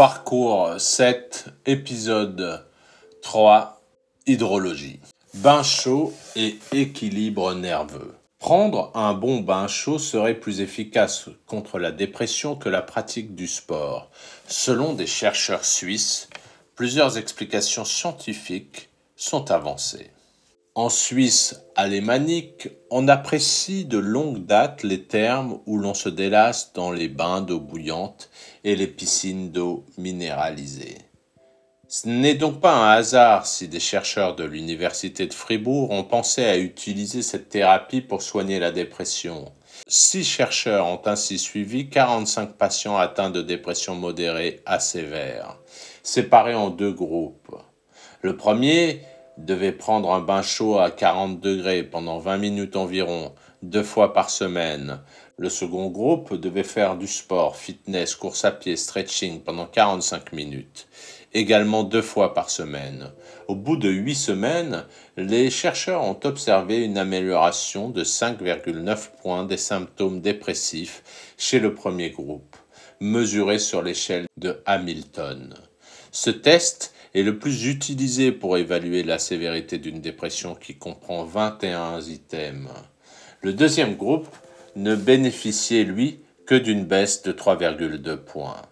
Parcours 7, épisode 3, hydrologie. Bain chaud et équilibre nerveux. Prendre un bon bain chaud serait plus efficace contre la dépression que la pratique du sport. Selon des chercheurs suisses, plusieurs explications scientifiques sont avancées. En Suisse alémanique, on apprécie de longue date les termes où l'on se délasse dans les bains d'eau bouillante et les piscines d'eau minéralisée. Ce n'est donc pas un hasard si des chercheurs de l'Université de Fribourg ont pensé à utiliser cette thérapie pour soigner la dépression. Six chercheurs ont ainsi suivi 45 patients atteints de dépression modérée à sévère, séparés en deux groupes. Le premier devait prendre un bain chaud à 40 degrés pendant 20 minutes environ, deux fois par semaine. Le second groupe devait faire du sport, fitness, course à pied, stretching pendant 45 minutes, également deux fois par semaine. Au bout de huit semaines, les chercheurs ont observé une amélioration de 5,9 points des symptômes dépressifs chez le premier groupe, mesuré sur l'échelle de Hamilton. Ce test est le plus utilisé pour évaluer la sévérité d'une dépression qui comprend 21 items. Le deuxième groupe ne bénéficiait, lui, que d'une baisse de 3,2 points.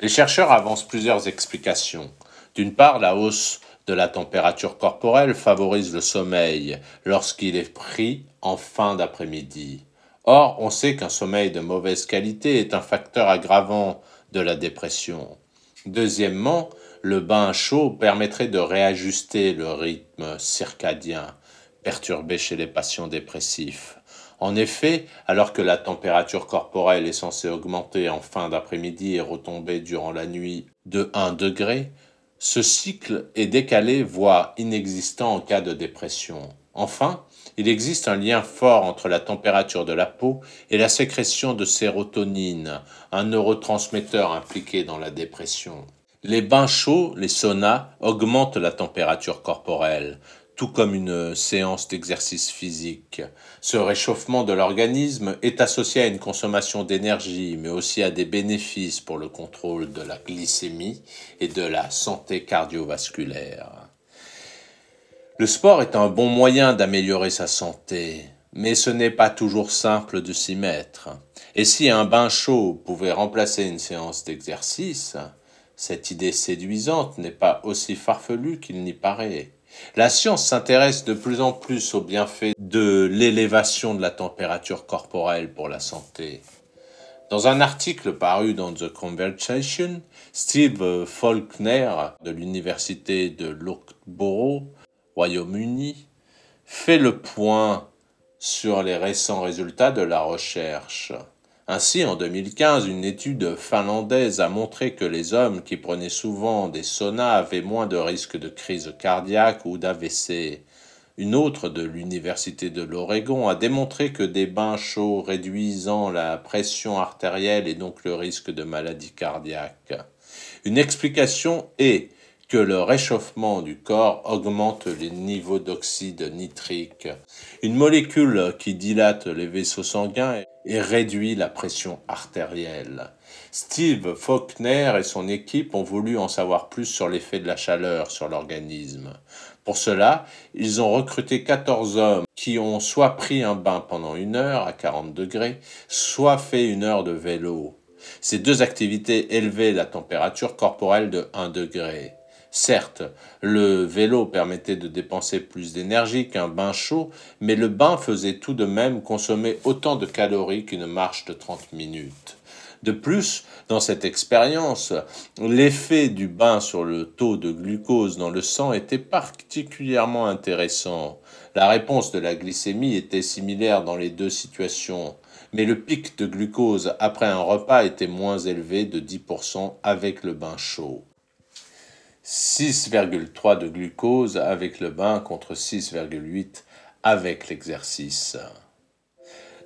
Les chercheurs avancent plusieurs explications. D'une part, la hausse de la température corporelle favorise le sommeil lorsqu'il est pris en fin d'après-midi. Or, on sait qu'un sommeil de mauvaise qualité est un facteur aggravant de la dépression. Deuxièmement, le bain chaud permettrait de réajuster le rythme circadien perturbé chez les patients dépressifs. En effet, alors que la température corporelle est censée augmenter en fin d'après-midi et retomber durant la nuit de 1 degré, ce cycle est décalé voire inexistant en cas de dépression. Enfin, il existe un lien fort entre la température de la peau et la sécrétion de sérotonine, un neurotransmetteur impliqué dans la dépression. Les bains chauds, les saunas, augmentent la température corporelle, tout comme une séance d'exercice physique. Ce réchauffement de l'organisme est associé à une consommation d'énergie, mais aussi à des bénéfices pour le contrôle de la glycémie et de la santé cardiovasculaire. Le sport est un bon moyen d'améliorer sa santé, mais ce n'est pas toujours simple de s'y mettre. Et si un bain chaud pouvait remplacer une séance d'exercice, cette idée séduisante n'est pas aussi farfelue qu'il n'y paraît. La science s'intéresse de plus en plus aux bienfaits de l'élévation de la température corporelle pour la santé. Dans un article paru dans The Conversation, Steve Faulkner de l'université de Loughborough, Royaume-Uni, fait le point sur les récents résultats de la recherche. Ainsi, en 2015, une étude finlandaise a montré que les hommes qui prenaient souvent des saunas avaient moins de risques de crise cardiaque ou d'AVC. Une autre de l'Université de l'Oregon a démontré que des bains chauds réduisant la pression artérielle et donc le risque de maladie cardiaque. Une explication est que le réchauffement du corps augmente les niveaux d'oxyde nitrique, une molécule qui dilate les vaisseaux sanguins et réduit la pression artérielle. Steve Faulkner et son équipe ont voulu en savoir plus sur l'effet de la chaleur sur l'organisme. Pour cela, ils ont recruté 14 hommes qui ont soit pris un bain pendant une heure à 40 degrés, soit fait une heure de vélo. Ces deux activités élevaient la température corporelle de 1 degré. Certes, le vélo permettait de dépenser plus d'énergie qu'un bain chaud, mais le bain faisait tout de même consommer autant de calories qu'une marche de 30 minutes. De plus, dans cette expérience, l'effet du bain sur le taux de glucose dans le sang était particulièrement intéressant. La réponse de la glycémie était similaire dans les deux situations, mais le pic de glucose après un repas était moins élevé de 10% avec le bain chaud. 6,3 de glucose avec le bain contre 6,8 avec l'exercice.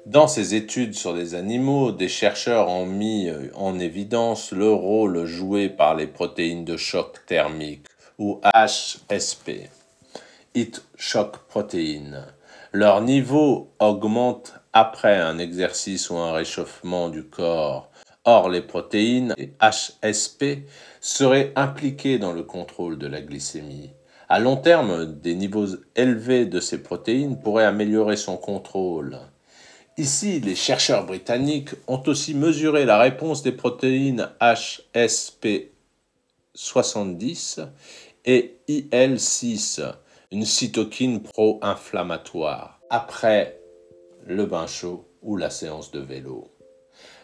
Dans ces études sur des animaux, des chercheurs ont mis en évidence le rôle joué par les protéines de choc thermique ou HSP, Heat Shock Protein. Leur niveau augmente après un exercice ou un réchauffement du corps Or, les protéines HSP seraient impliquées dans le contrôle de la glycémie. À long terme, des niveaux élevés de ces protéines pourraient améliorer son contrôle. Ici, les chercheurs britanniques ont aussi mesuré la réponse des protéines HSP70 et IL6, une cytokine pro-inflammatoire, après le bain chaud ou la séance de vélo.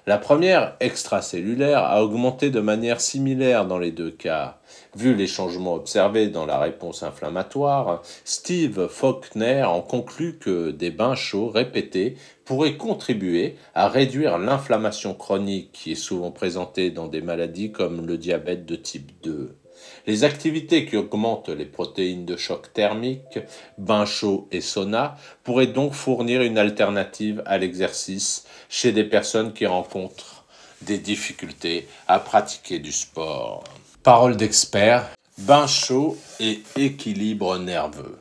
La première, extracellulaire, a augmenté de manière similaire dans les deux cas. Vu les changements observés dans la réponse inflammatoire, Steve Faulkner en conclut que des bains chauds répétés pourraient contribuer à réduire l'inflammation chronique qui est souvent présentée dans des maladies comme le diabète de type 2. Les activités qui augmentent les protéines de choc thermique, bain chaud et sauna, pourraient donc fournir une alternative à l'exercice chez des personnes qui rencontrent des difficultés à pratiquer du sport. Parole d'expert, bain chaud et équilibre nerveux.